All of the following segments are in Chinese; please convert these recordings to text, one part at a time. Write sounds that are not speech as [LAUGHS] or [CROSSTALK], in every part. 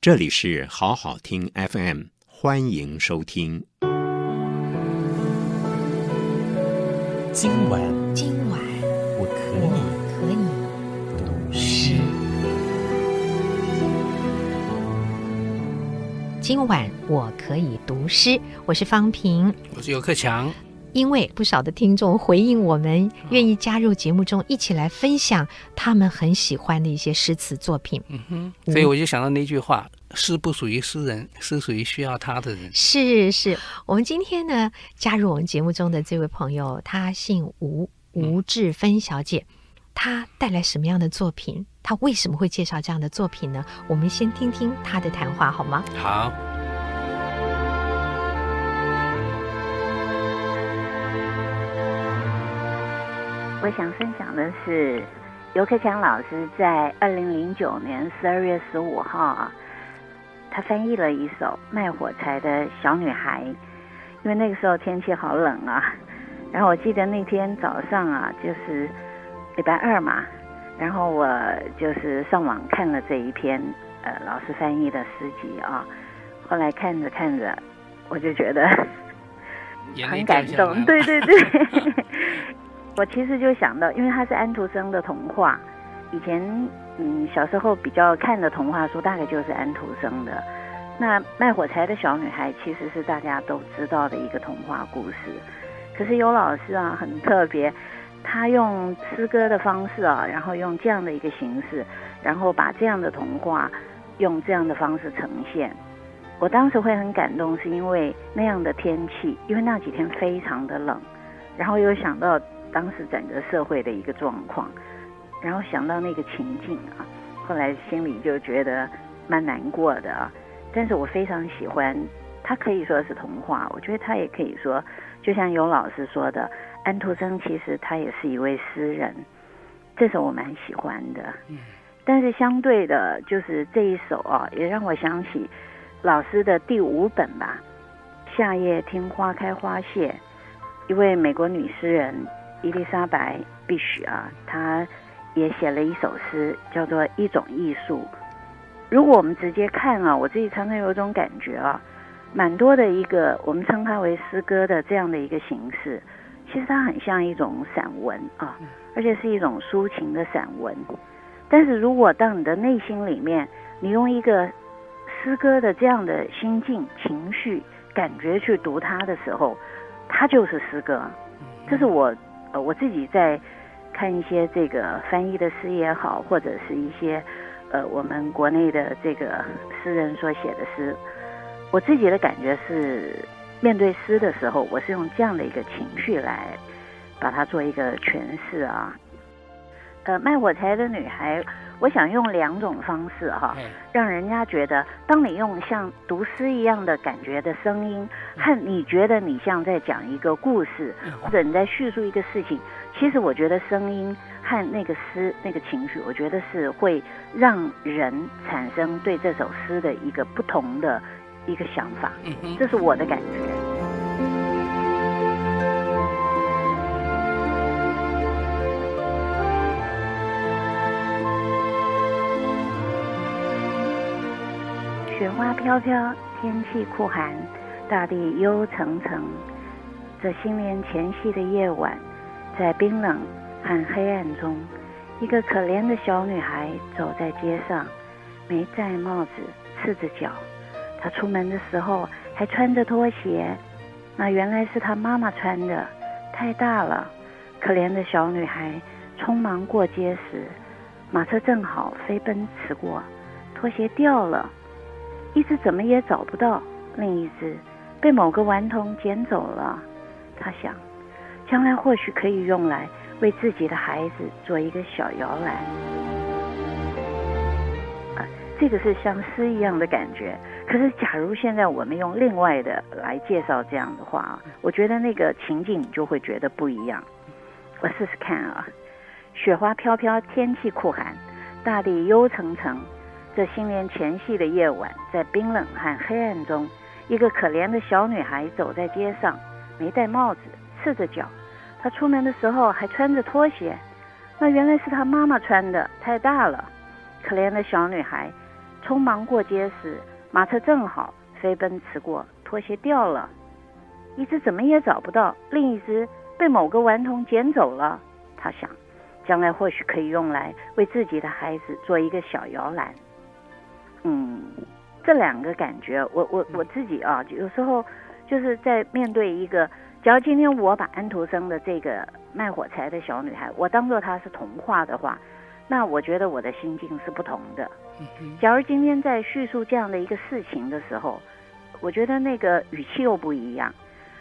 这里是好好听 FM，欢迎收听。今晚，今晚我可以可以读诗。今晚我可以读诗。我是方平，我是游克强。因为不少的听众回应我们，愿意加入节目中一起来分享他们很喜欢的一些诗词作品。嗯哼，所以我就想到那句话：诗不属于诗人，[LAUGHS] 诗属于需要他的人。是是，我们今天呢，加入我们节目中的这位朋友，他姓吴，吴志芬小姐，她带来什么样的作品？她为什么会介绍这样的作品呢？我们先听听她的谈话好吗？好。我想分享的是，尤克强老师在二零零九年十二月十五号啊，他翻译了一首卖火柴的小女孩。因为那个时候天气好冷啊，[LAUGHS] 然后我记得那天早上啊，就是礼拜二嘛，然后我就是上网看了这一篇呃老师翻译的诗集啊，后来看着看着，我就觉得 [LAUGHS] 很感动，对对对。[LAUGHS] 我其实就想到，因为它是安徒生的童话，以前嗯小时候比较看的童话书大概就是安徒生的。那卖火柴的小女孩其实是大家都知道的一个童话故事，可是尤老师啊很特别，他用诗歌的方式啊，然后用这样的一个形式，然后把这样的童话用这样的方式呈现。我当时会很感动，是因为那样的天气，因为那几天非常的冷，然后又想到。当时整个社会的一个状况，然后想到那个情境啊，后来心里就觉得蛮难过的啊。但是我非常喜欢，它可以说是童话，我觉得它也可以说，就像尤老师说的，安徒生其实他也是一位诗人，这首我蛮喜欢的。嗯。但是相对的，就是这一首啊，也让我想起老师的第五本吧，《夏夜听花开花谢》，一位美国女诗人。伊丽莎白·必须啊，她也写了一首诗，叫做《一种艺术》。如果我们直接看啊，我自己常常有一种感觉啊，蛮多的一个我们称它为诗歌的这样的一个形式，其实它很像一种散文啊，而且是一种抒情的散文。但是如果到你的内心里面，你用一个诗歌的这样的心境、情绪、感觉去读它的时候，它就是诗歌。这是我。呃，我自己在看一些这个翻译的诗也好，或者是一些呃我们国内的这个诗人所写的诗，我自己的感觉是，面对诗的时候，我是用这样的一个情绪来把它做一个诠释啊。呃，卖火柴的女孩。我想用两种方式哈，让人家觉得，当你用像读诗一样的感觉的声音，和你觉得你像在讲一个故事，或者你在叙述一个事情，其实我觉得声音和那个诗那个情绪，我觉得是会让人产生对这首诗的一个不同的一个想法，这是我的感觉。雪花飘飘，天气酷寒，大地幽沉沉。这新年前夕的夜晚，在冰冷和黑暗中，一个可怜的小女孩走在街上，没戴帽子，赤着脚。她出门的时候还穿着拖鞋，那原来是她妈妈穿的，太大了。可怜的小女孩匆忙过街时，马车正好飞奔驰过，拖鞋掉了。一只怎么也找不到，另一只被某个顽童捡走了。他想，将来或许可以用来为自己的孩子做一个小摇篮。啊，这个是像诗一样的感觉。可是，假如现在我们用另外的来介绍这样的话，我觉得那个情境你就会觉得不一样。我试试看啊，雪花飘飘，天气酷寒，大地幽沉沉。这新年前夕的夜晚，在冰冷和黑暗中，一个可怜的小女孩走在街上，没戴帽子，赤着脚。她出门的时候还穿着拖鞋，那原来是她妈妈穿的，太大了。可怜的小女孩匆忙过街时，马车正好飞奔驰过，拖鞋掉了，一只怎么也找不到，另一只被某个顽童捡走了。她想，将来或许可以用来为自己的孩子做一个小摇篮。嗯，这两个感觉，我我我自己啊，有时候就是在面对一个，假如今天我把安徒生的这个卖火柴的小女孩，我当做她是童话的话，那我觉得我的心境是不同的。假如今天在叙述这样的一个事情的时候，我觉得那个语气又不一样。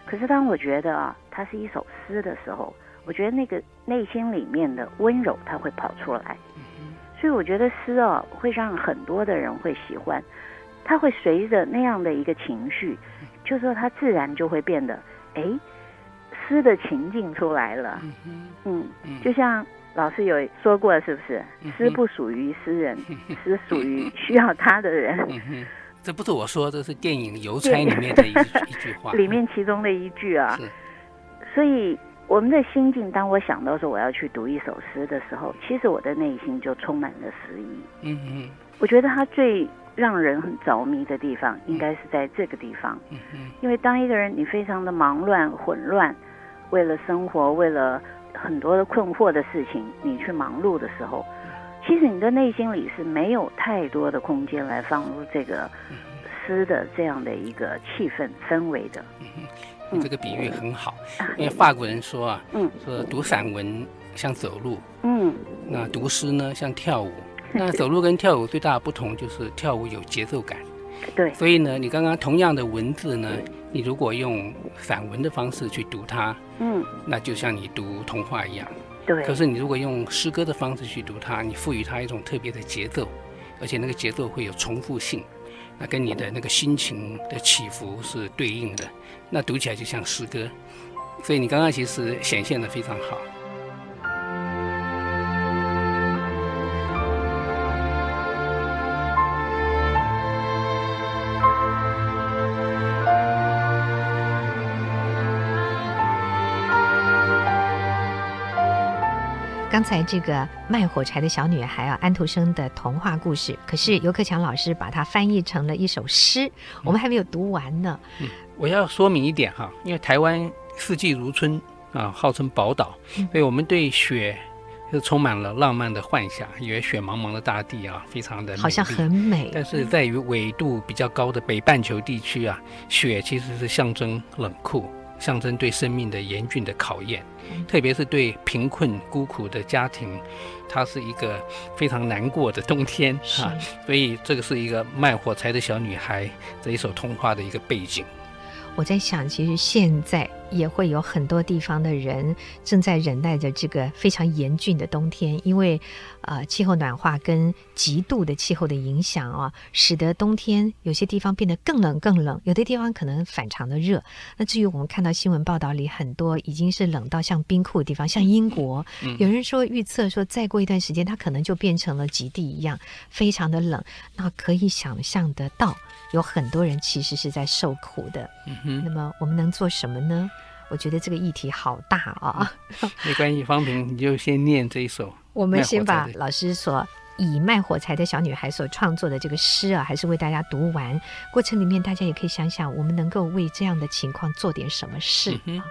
可是当我觉得啊，它是一首诗的时候，我觉得那个内心里面的温柔，它会跑出来。所以我觉得诗哦，会让很多的人会喜欢，它会随着那样的一个情绪，就是说它自然就会变得，哎，诗的情境出来了。嗯，就像老师有说过，是不是？诗不属于诗人，[LAUGHS] 诗属于需要他的人。这不是我说，这是电影《邮差》里面的一一句话，[LAUGHS] 里面其中的一句啊。所以。我们的心境，当我想到说我要去读一首诗的时候，其实我的内心就充满了诗意。嗯嗯，我觉得它最让人很着迷的地方，应该是在这个地方。嗯嗯，因为当一个人你非常的忙乱、混乱，为了生活，为了很多的困惑的事情，你去忙碌的时候，其实你的内心里是没有太多的空间来放入这个诗的这样的一个气氛氛围的。这个比喻很好，因为法国人说啊，嗯，说读散文像走路，嗯，那读诗呢像跳舞，[LAUGHS] 那走路跟跳舞最大的不同就是跳舞有节奏感，对，所以呢，你刚刚同样的文字呢，你如果用散文的方式去读它，嗯，那就像你读童话一样，对。可是你如果用诗歌的方式去读它，你赋予它一种特别的节奏，而且那个节奏会有重复性。那跟你的那个心情的起伏是对应的，那读起来就像诗歌，所以你刚刚其实显现的非常好。刚才这个卖火柴的小女孩啊，安徒生的童话故事，可是尤克强老师把它翻译成了一首诗，我们还没有读完呢。嗯，我要说明一点哈，因为台湾四季如春啊，号称宝岛，所以我们对雪是充满了浪漫的幻想，以为雪茫茫的大地啊，非常的好像很美。但是在于纬度比较高的北半球地区啊，雪其实是象征冷酷。象征对生命的严峻的考验，特别是对贫困孤苦的家庭，它是一个非常难过的冬天啊。所以这个是一个卖火柴的小女孩这一首童话的一个背景。我在想，其实现在也会有很多地方的人正在忍耐着这个非常严峻的冬天，因为，呃，气候暖化跟极度的气候的影响啊，使得冬天有些地方变得更冷更冷，有的地方可能反常的热。那至于我们看到新闻报道里很多已经是冷到像冰库的地方，像英国，有人说预测说再过一段时间它可能就变成了极地一样，非常的冷。那可以想象得到。有很多人其实是在受苦的，嗯。那么我们能做什么呢？我觉得这个议题好大啊。嗯、[LAUGHS] 没关系，方平，你就先念这一首。[LAUGHS] 我们先把老师所以卖火柴的小女孩所创作的这个诗啊，还是为大家读完。过程里面，大家也可以想想，我们能够为这样的情况做点什么事。嗯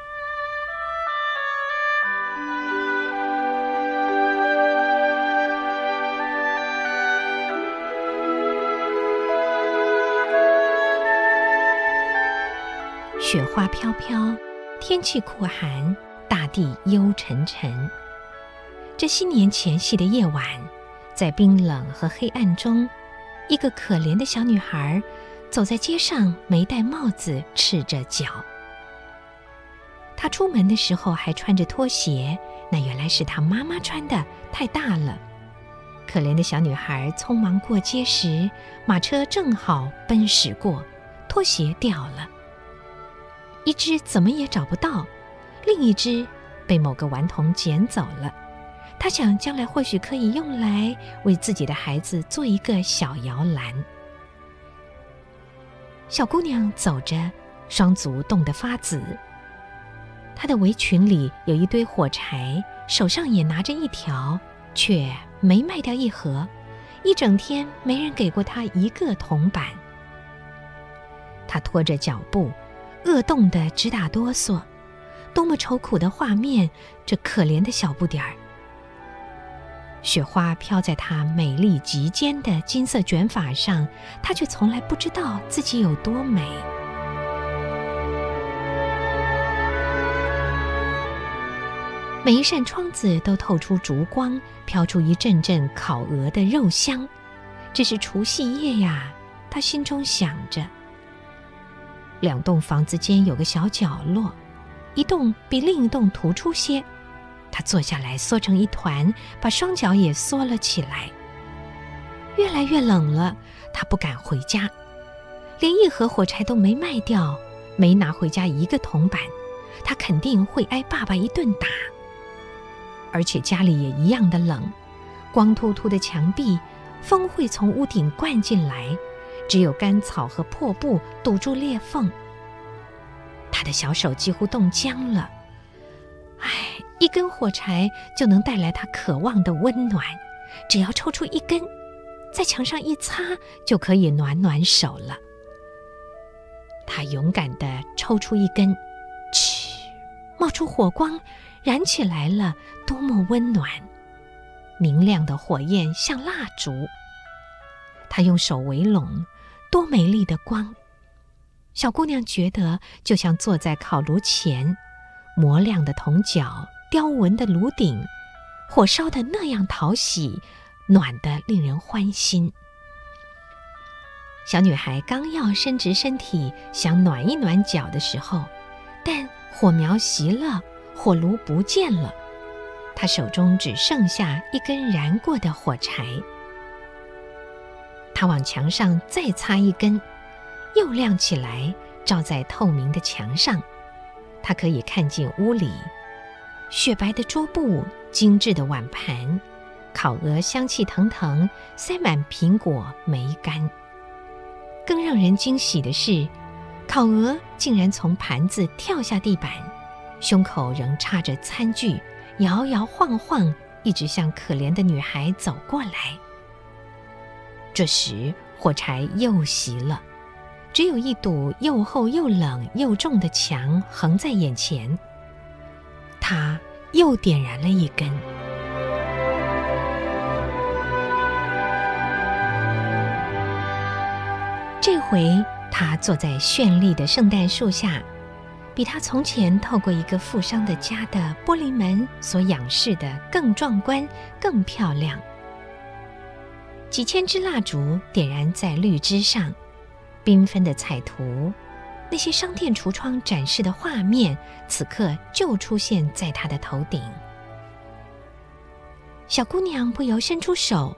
雪花飘飘，天气酷寒，大地幽沉沉。这新年前夕的夜晚，在冰冷和黑暗中，一个可怜的小女孩走在街上，没戴帽子，赤着脚。她出门的时候还穿着拖鞋，那原来是她妈妈穿的，太大了。可怜的小女孩匆忙过街时，马车正好奔驶过，拖鞋掉了。一只怎么也找不到，另一只被某个顽童捡走了。他想将来或许可以用来为自己的孩子做一个小摇篮。小姑娘走着，双足冻得发紫。她的围裙里有一堆火柴，手上也拿着一条，却没卖掉一盒，一整天没人给过她一个铜板。她拖着脚步，饿冻得直打哆嗦。多么愁苦的画面！这可怜的小不点儿。雪花飘在她美丽及肩的金色卷发上，她却从来不知道自己有多美。每一扇窗子都透出烛光，飘出一阵阵烤鹅的肉香。这是除夕夜呀，她心中想着。两栋房子间有个小角落。一栋比另一栋突出些，他坐下来缩成一团，把双脚也缩了起来。越来越冷了，他不敢回家，连一盒火柴都没卖掉，没拿回家一个铜板，他肯定会挨爸爸一顿打。而且家里也一样的冷，光秃秃的墙壁，风会从屋顶灌进来，只有干草和破布堵住裂缝。他的小手几乎冻僵了。唉，一根火柴就能带来他渴望的温暖，只要抽出一根，在墙上一擦，就可以暖暖手了。他勇敢地抽出一根，嘘，冒出火光，燃起来了，多么温暖！明亮的火焰像蜡烛。他用手围拢，多美丽的光！小姑娘觉得就像坐在烤炉前，磨亮的铜角，雕纹的炉顶，火烧得那样讨喜，暖得令人欢心。小女孩刚要伸直身体想暖一暖脚的时候，但火苗熄了，火炉不见了，她手中只剩下一根燃过的火柴。他往墙上再插一根。又亮起来，照在透明的墙上，他可以看见屋里雪白的桌布、精致的碗盘，烤鹅香气腾腾，塞满苹果、梅干。更让人惊喜的是，烤鹅竟然从盘子跳下地板，胸口仍插着餐具，摇摇晃晃，一直向可怜的女孩走过来。这时，火柴又熄了。只有一堵又厚又冷又重的墙横在眼前，他又点燃了一根。这回他坐在绚丽的圣诞树下，比他从前透过一个富商的家的玻璃门所仰视的更壮观、更漂亮。几千支蜡烛点燃在绿枝上。缤纷的彩图，那些商店橱窗展示的画面，此刻就出现在他的头顶。小姑娘不由伸出手，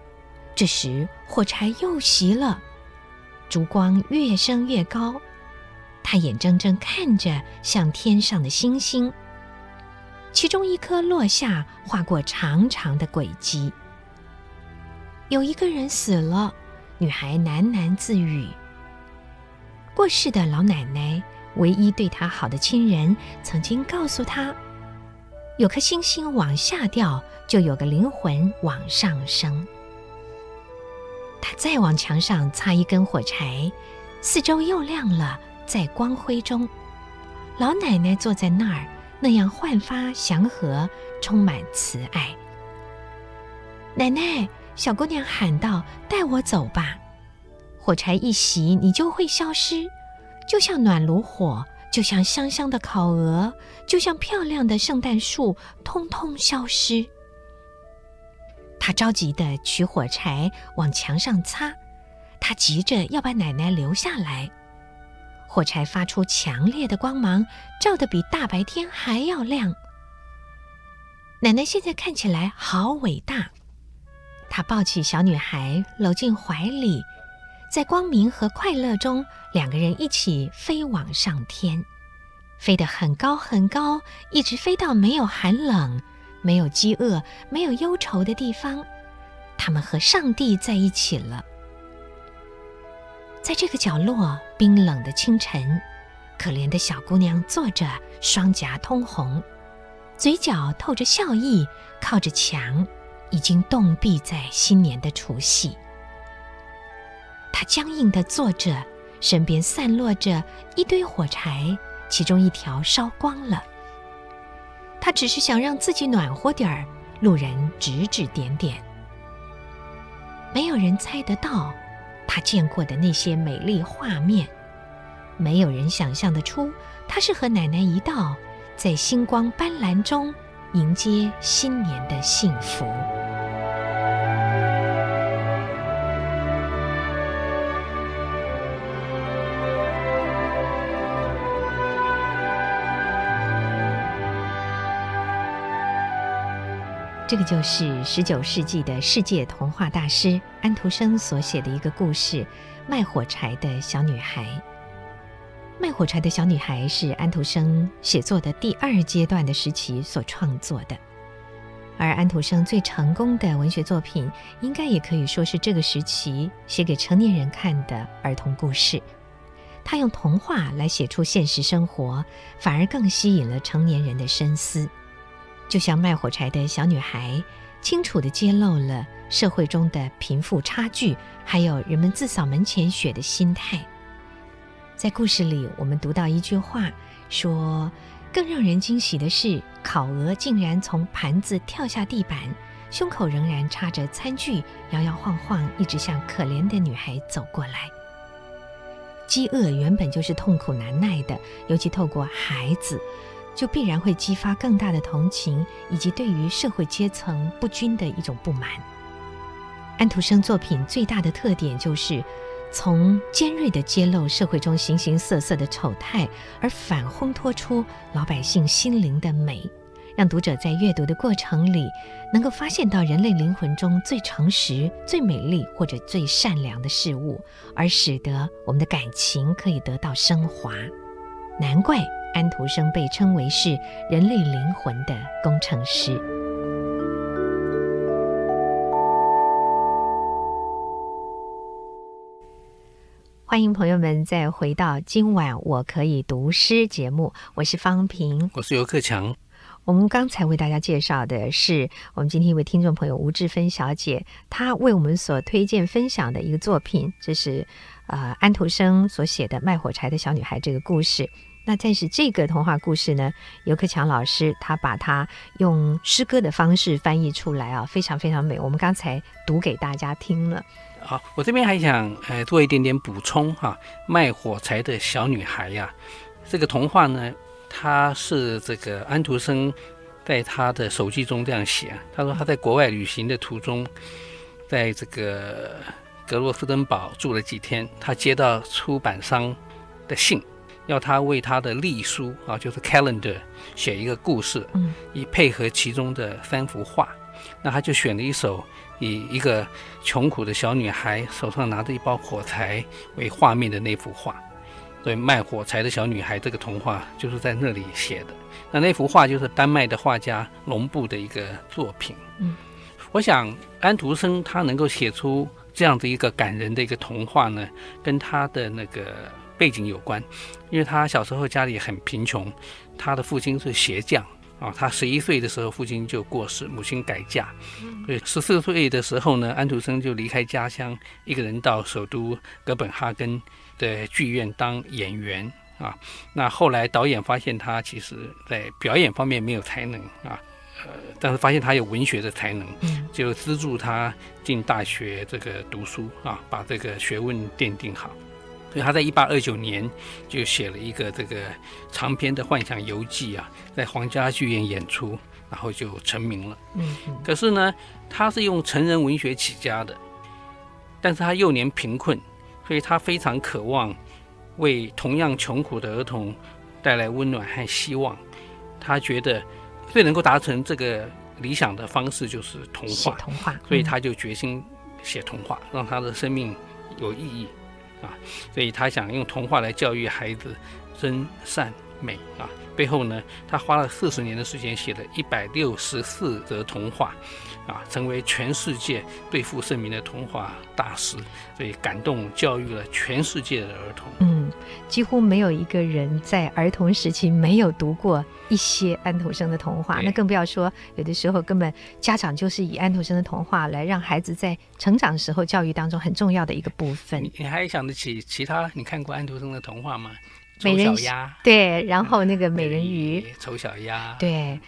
这时火柴又熄了，烛光越升越高，她眼睁睁看着像天上的星星，其中一颗落下，划过长长的轨迹。有一个人死了，女孩喃喃自语。过世的老奶奶，唯一对她好的亲人，曾经告诉她：有颗星星往下掉，就有个灵魂往上升。她再往墙上插一根火柴，四周又亮了，在光辉中，老奶奶坐在那儿，那样焕发祥和，充满慈爱。奶奶，小姑娘喊道：“带我走吧。”火柴一熄，你就会消失，就像暖炉火，就像香香的烤鹅，就像漂亮的圣诞树，通通消失。他着急地取火柴往墙上擦，他急着要把奶奶留下来。火柴发出强烈的光芒，照得比大白天还要亮。奶奶现在看起来好伟大。他抱起小女孩，搂进怀里。在光明和快乐中，两个人一起飞往上天，飞得很高很高，一直飞到没有寒冷、没有饥饿、没有忧愁的地方。他们和上帝在一起了。在这个角落，冰冷的清晨，可怜的小姑娘坐着，双颊通红，嘴角透着笑意，靠着墙，已经冻毙在新年的除夕。他僵硬地坐着，身边散落着一堆火柴，其中一条烧光了。他只是想让自己暖和点儿，路人指指点点。没有人猜得到他见过的那些美丽画面，没有人想象得出他是和奶奶一道在星光斑斓中迎接新年的幸福。这个就是十九世纪的世界童话大师安徒生所写的一个故事《卖火柴的小女孩》。卖火柴的小女孩是安徒生写作的第二阶段的时期所创作的，而安徒生最成功的文学作品，应该也可以说是这个时期写给成年人看的儿童故事。他用童话来写出现实生活，反而更吸引了成年人的深思。就像卖火柴的小女孩，清楚地揭露了社会中的贫富差距，还有人们自扫门前雪的心态。在故事里，我们读到一句话，说：“更让人惊喜的是，烤鹅竟然从盘子跳下地板，胸口仍然插着餐具，摇摇晃晃，一直向可怜的女孩走过来。”饥饿原本就是痛苦难耐的，尤其透过孩子。就必然会激发更大的同情，以及对于社会阶层不均的一种不满。安徒生作品最大的特点就是，从尖锐地揭露社会中形形色色的丑态，而反烘托出老百姓心灵的美，让读者在阅读的过程里，能够发现到人类灵魂中最诚实、最美丽或者最善良的事物，而使得我们的感情可以得到升华。难怪。安徒生被称为是人类灵魂的工程师。欢迎朋友们再回到今晚我可以读诗节目，我是方平，我是游克强。我们刚才为大家介绍的是我们今天一位听众朋友吴志芬小姐，她为我们所推荐分享的一个作品，这是呃安徒生所写的《卖火柴的小女孩》这个故事。那但是这个童话故事呢，尤克强老师他把它用诗歌的方式翻译出来啊，非常非常美。我们刚才读给大家听了。好，我这边还想呃做一点点补充哈、卖火柴的小女孩呀，这个童话呢，它是这个安徒生在他的手记中这样写，他说他在国外旅行的途中，在这个格罗斯登堡住了几天，他接到出版商的信。要他为他的历书啊，就是 calendar 写一个故事，嗯，以配合其中的三幅画，那他就选了一首以一个穷苦的小女孩手上拿着一包火柴为画面的那幅画，所以卖火柴的小女孩这个童话就是在那里写的。那那幅画就是丹麦的画家龙布的一个作品。嗯，我想安徒生他能够写出这样的一个感人的一个童话呢，跟他的那个。背景有关，因为他小时候家里很贫穷，他的父亲是鞋匠啊。他十一岁的时候，父亲就过世，母亲改嫁。所以十四岁的时候呢，安徒生就离开家乡，一个人到首都哥本哈根的剧院当演员啊。那后来导演发现他其实在表演方面没有才能啊，呃，但是发现他有文学的才能，就资助他进大学这个读书啊，把这个学问奠定好。所以他在一八二九年就写了一个这个长篇的幻想游记啊，在皇家剧院演出，然后就成名了。嗯，可是呢，他是用成人文学起家的，但是他幼年贫困，所以他非常渴望为同样穷苦的儿童带来温暖和希望。他觉得最能够达成这个理想的方式就是童话，童话，所以他就决心写童话，让他的生命有意义。啊，所以他想用童话来教育孩子真善美啊。背后呢，他花了四十年的时间，写了一百六十四则童话，啊，成为全世界最负盛名的童话大师。所以感动教育了全世界的儿童。嗯。嗯，几乎没有一个人在儿童时期没有读过一些安徒生的童话，那更不要说有的时候根本家长就是以安徒生的童话来让孩子在成长时候教育当中很重要的一个部分。你还想得起其他你看过安徒生的童话吗？美人丑小鸭，对，然后那个美人鱼，丑小鸭，对，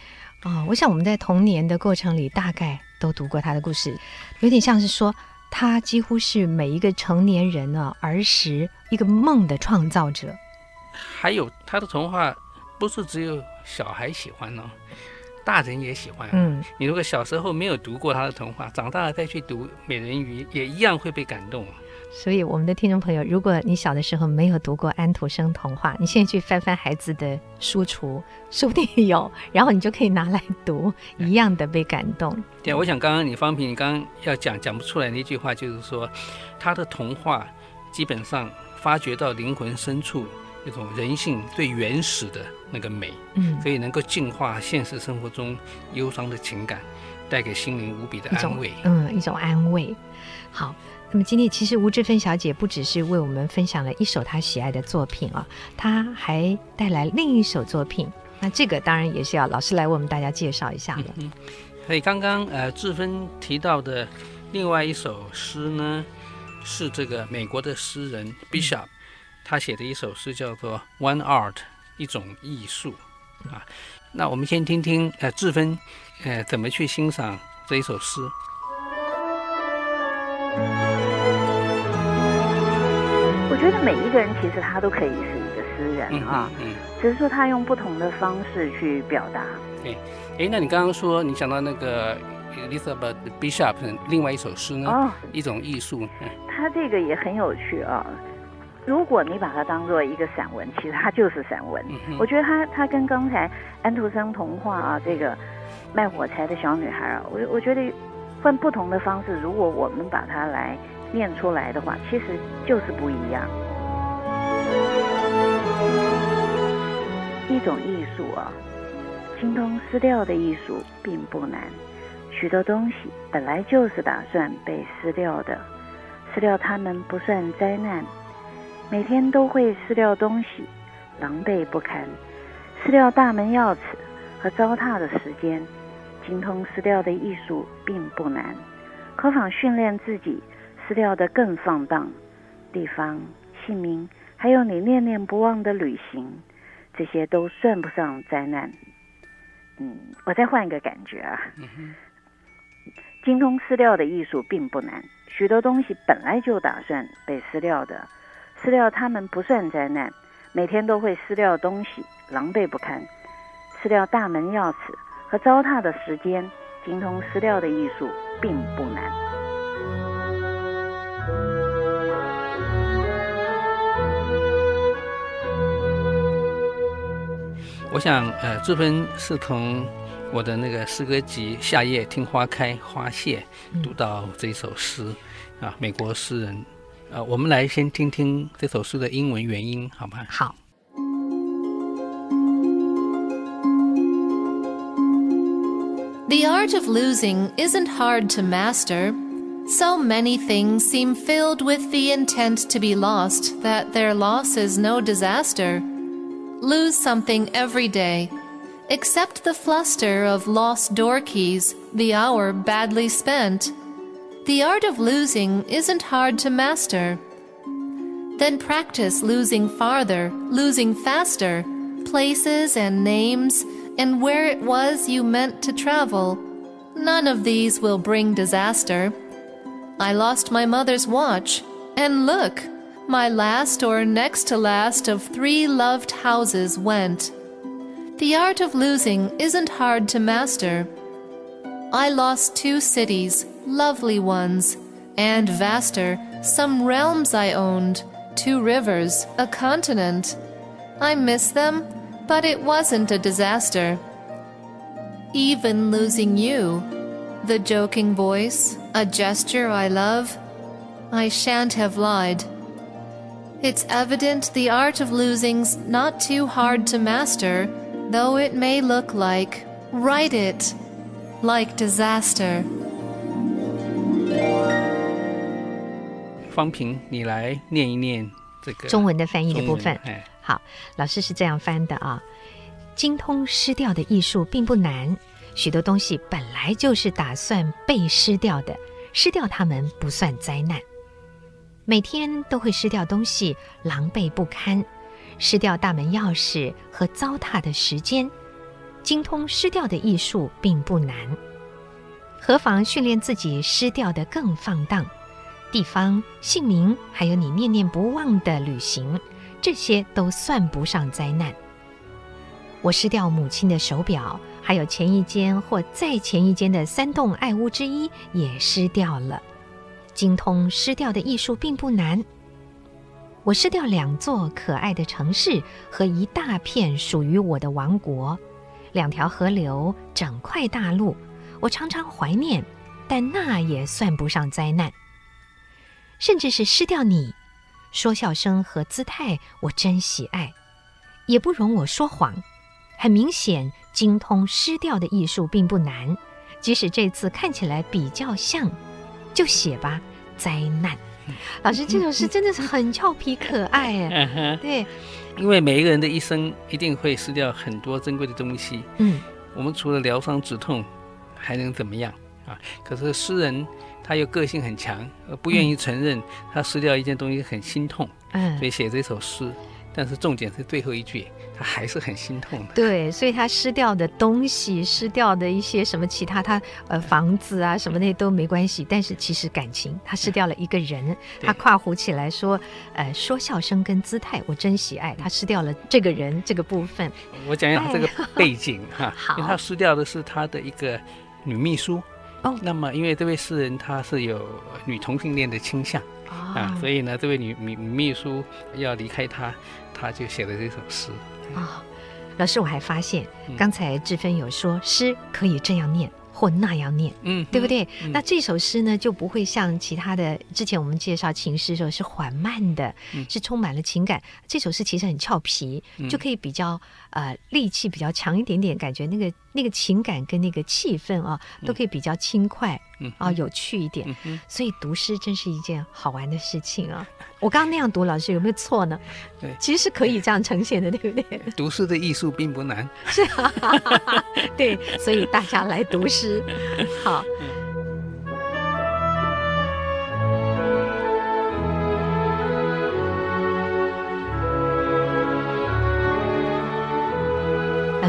哦，我想我们在童年的过程里大概都读过他的故事，有点像是说。他几乎是每一个成年人呢儿时一个梦的创造者。还有他的童话，不是只有小孩喜欢哦，大人也喜欢。嗯，你如果小时候没有读过他的童话，长大了再去读《美人鱼》，也一样会被感动。所以，我们的听众朋友，如果你小的时候没有读过安徒生童话，你现在去翻翻孩子的书橱，说不定有，然后你就可以拿来读，一样的被感动。对，我想刚刚你方平，你刚刚要讲讲不出来那句话，就是说，他的童话基本上发掘到灵魂深处那种人性最原始的那个美，嗯，所以能够净化现实生活中忧伤的情感，带给心灵无比的安慰，嗯，一种安慰。好。那么今天其实吴志芬小姐不只是为我们分享了一首她喜爱的作品啊，她还带来另一首作品。那这个当然也是要老师来为我们大家介绍一下的。嗯，所以刚刚呃志芬提到的另外一首诗呢，是这个美国的诗人 Bishop，他写的一首诗叫做《One Art》，一种艺术啊。那我们先听听呃志芬呃怎么去欣赏这一首诗。觉得每一个人其实他都可以是一个诗人啊，嗯，嗯，只是说他用不同的方式去表达。对，哎，那你刚刚说你想到那个 Elizabeth Bishop 另外一首诗呢？哦，一种艺术。嗯，他这个也很有趣啊。如果你把它当做一个散文，其实它就是散文。嗯，我觉得他他跟刚才安徒生童话啊，这个卖火柴的小女孩啊，我我觉得换不同的方式，如果我们把它来。念出来的话，其实就是不一样。一种艺术啊，精通撕掉的艺术并不难。许多东西本来就是打算被撕掉的，撕掉它们不算灾难。每天都会撕掉东西，狼狈不堪。撕掉大门钥匙和糟蹋的时间，精通撕掉的艺术并不难。可否训练自己？撕掉的更放荡，地方、姓名，还有你念念不忘的旅行，这些都算不上灾难。嗯，我再换一个感觉啊。精通撕掉的艺术并不难，许多东西本来就打算被撕掉的，撕掉他们不算灾难。每天都会撕掉东西，狼狈不堪。撕掉大门钥匙和糟蹋的时间，精通撕掉的艺术并不难。我想，呃，这篇是从我的那个诗歌集《夏夜听花开花谢》读到这首诗，啊，美国诗人，呃，我们来先听听这首诗的英文原音，好吗？好。The art of losing isn't hard to master. So many things seem filled with the intent to be lost that their loss is no disaster. lose something every day, except the fluster of lost door keys, the hour badly spent. The art of losing isn't hard to master. Then practice losing farther, losing faster, places and names, and where it was you meant to travel. None of these will bring disaster. I lost my mother's watch, and look, my last or next to last of three loved houses went. The art of losing isn't hard to master. I lost two cities, lovely ones, and vaster, some realms I owned, two rivers, a continent. I miss them, but it wasn't a disaster. Even losing you, the joking voice, a gesture I love, I shan't have lied. It's evident the art of losing's not too hard to master, though it may look like, write it, like disaster. 方平，你来念一念这个中文的翻译的部分。哎，好，老师是这样翻的啊。精通失掉的艺术并不难，许多东西本来就是打算被失掉的，失掉它们不算灾难。每天都会失掉东西，狼狈不堪，失掉大门钥匙和糟蹋的时间。精通失掉的艺术并不难，何妨训练自己失掉的更放荡？地方、姓名，还有你念念不忘的旅行，这些都算不上灾难。我失掉母亲的手表，还有前一间或再前一间的三栋爱屋之一也失掉了。精通失掉的艺术并不难。我失掉两座可爱的城市和一大片属于我的王国，两条河流，整块大陆，我常常怀念，但那也算不上灾难。甚至是失掉你，说笑声和姿态，我真喜爱，也不容我说谎。很明显，精通失掉的艺术并不难，即使这次看起来比较像，就写吧。灾难，老师这首诗真的是很俏皮可爱 [LAUGHS] 哎。对，因为每一个人的一生一定会失掉很多珍贵的东西。嗯，我们除了疗伤止痛，还能怎么样啊？可是诗人他又个性很强，而不愿意承认他失掉一件东西很心痛。嗯，所以写这首诗。但是重点是最后一句，他还是很心痛的。对，所以他失掉的东西，失掉的一些什么其他他，呃房子啊什么那些都没关系。但是其实感情，他失掉了一个人。嗯、他夸胡起来说，呃，说笑声跟姿态，我真喜爱。他失掉了这个人这个部分。我讲一下这个背景哈，因为他失掉的是他的一个女秘书。哦，那么因为这位诗人他是有女同性恋的倾向。啊，所以呢，这位女女秘书要离开他，他就写了这首诗。啊、哦，老师，我还发现刚才志芬有说诗可以这样念。或那样念，嗯，对不对？嗯、那这首诗呢，就不会像其他的之前我们介绍情诗的时候是缓慢的，嗯、是充满了情感。这首诗其实很俏皮，嗯、就可以比较呃力气比较强一点点，感觉那个那个情感跟那个气氛啊，都可以比较轻快，嗯啊，有趣一点。嗯、所以读诗真是一件好玩的事情啊！我刚刚那样读，老师有没有错呢？对，其实是可以这样呈现的，对不对？[LAUGHS] 读诗的艺术并不难，是啊，[LAUGHS] 对，所以大家来读诗。好，老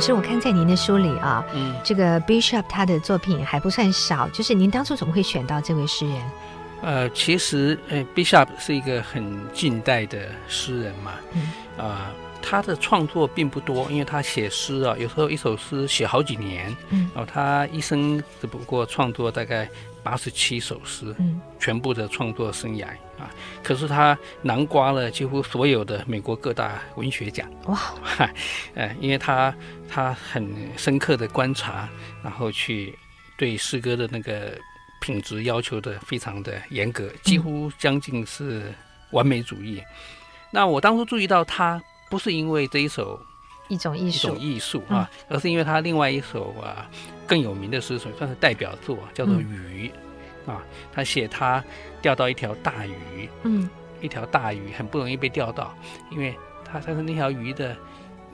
师，我看在您的书里啊，嗯，这个 Bishop 他的作品还不算少，就是您当初怎么会选到这位诗人？呃，其实，呃，Bishop 是一个很近代的诗人嘛，嗯，啊、呃。他的创作并不多，因为他写诗啊，有时候一首诗写好几年。嗯，然后他一生只不过创作大概八十七首诗，嗯，全部的创作生涯啊。可是他囊括了几乎所有的美国各大文学奖。哇，[LAUGHS] 呃，因为他他很深刻的观察，然后去对诗歌的那个品质要求的非常的严格，几乎将近是完美主义。嗯，那我当初注意到他。不是因为这一首一种艺术，一种艺术啊，嗯、而是因为他另外一首啊更有名的诗，算是代表作，叫做《鱼》嗯、啊。他写他钓到一条大鱼，嗯，一条大鱼很不容易被钓到，因为他他是那条鱼的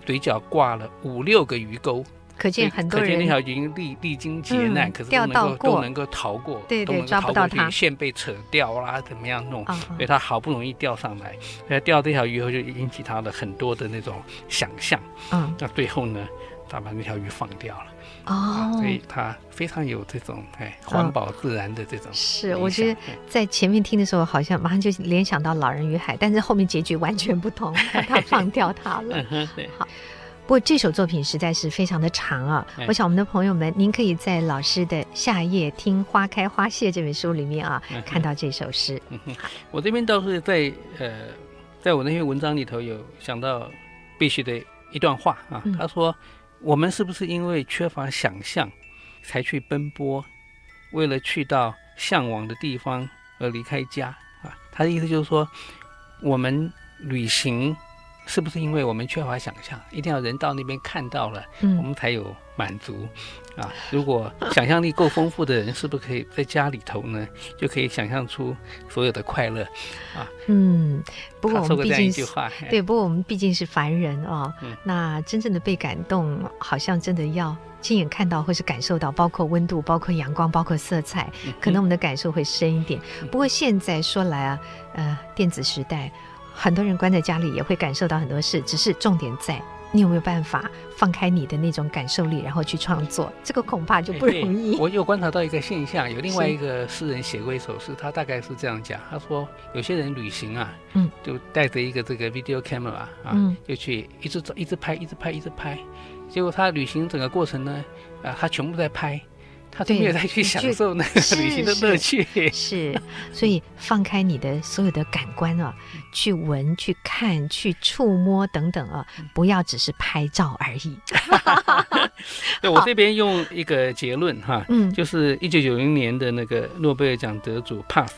嘴角挂了五六个鱼钩。可见很多人，可见那条鱼历历经劫难，嗯、可是都能够都能够逃过，对对，抓不到它，线被扯掉啦，怎么样弄？哦、所以他好不容易钓上来，所以钓这条鱼后就引起他的很多的那种想象。嗯，那最后呢，他把那条鱼放掉了。哦，所以他非常有这种哎环保自然的这种、哦。是，我觉得在前面听的时候，好像马上就联想到《老人与海》，但是后面结局完全不同，他放掉它了。嗯、对，好。不过这首作品实在是非常的长啊！哎、我想我们的朋友们，您可以在老师的《夏夜听花开花谢》这本书里面啊，看到这首诗。嗯、我这边倒是在呃，在我那篇文章里头有想到必须的一段话啊，嗯、他说：“我们是不是因为缺乏想象，才去奔波，为了去到向往的地方而离开家啊？”他的意思就是说，我们旅行。是不是因为我们缺乏想象，一定要人到那边看到了，嗯我们才有满足啊？如果想象力够丰富的人，是不是可以在家里头呢，就可以想象出所有的快乐啊？嗯，不过我们毕竟对，不过我们毕竟是凡人哦，嗯那真正的被感动，好像真的要亲眼看到或是感受到，包括温度、包括阳光、包括色彩，嗯可能我们的感受会深一点。不过现在说来啊，呃，电子时代，很多人关在家里也会感受到很多事，只是重点在你有没有办法放开你的那种感受力，然后去创作，这个恐怕就不容易。我有观察到一个现象，有另外一个诗人写过一首诗，他大概是这样讲，他说有些人旅行啊，嗯，就带着一个这个 video camera 啊，嗯就去一直走，一直拍，一直拍，一直拍，结果他旅行整个过程呢，啊，他全部在拍。他都没有再去享受那个旅行的乐趣。是，所以放开你的所有的感官啊，去闻、去看、去触摸等等啊，不要只是拍照而已。[LAUGHS] 对，我这边用一个结论哈，嗯就是一九九零年的那个诺贝尔奖得主 Path，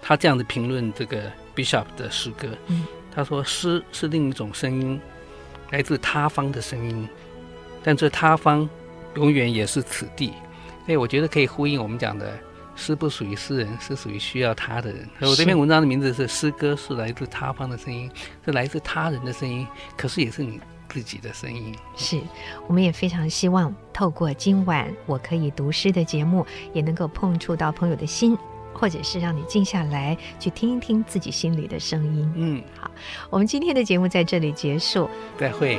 他这样子评论这个 Bishop 的诗歌，嗯，他说诗是另一种声音，来自他方的声音，但这他方永远也是此地。所以我觉得可以呼应我们讲的，诗不属于诗人，是属于需要他的人。所以我这篇文章的名字是《诗歌是来自他方的声音》，是来自他人的声音，可是也是你自己的声音。是，我们也非常希望透过今晚我可以读诗的节目，也能够碰触到朋友的心，或者是让你静下来去听一听自己心里的声音。嗯，好我们今天的节目在这里结束。再会。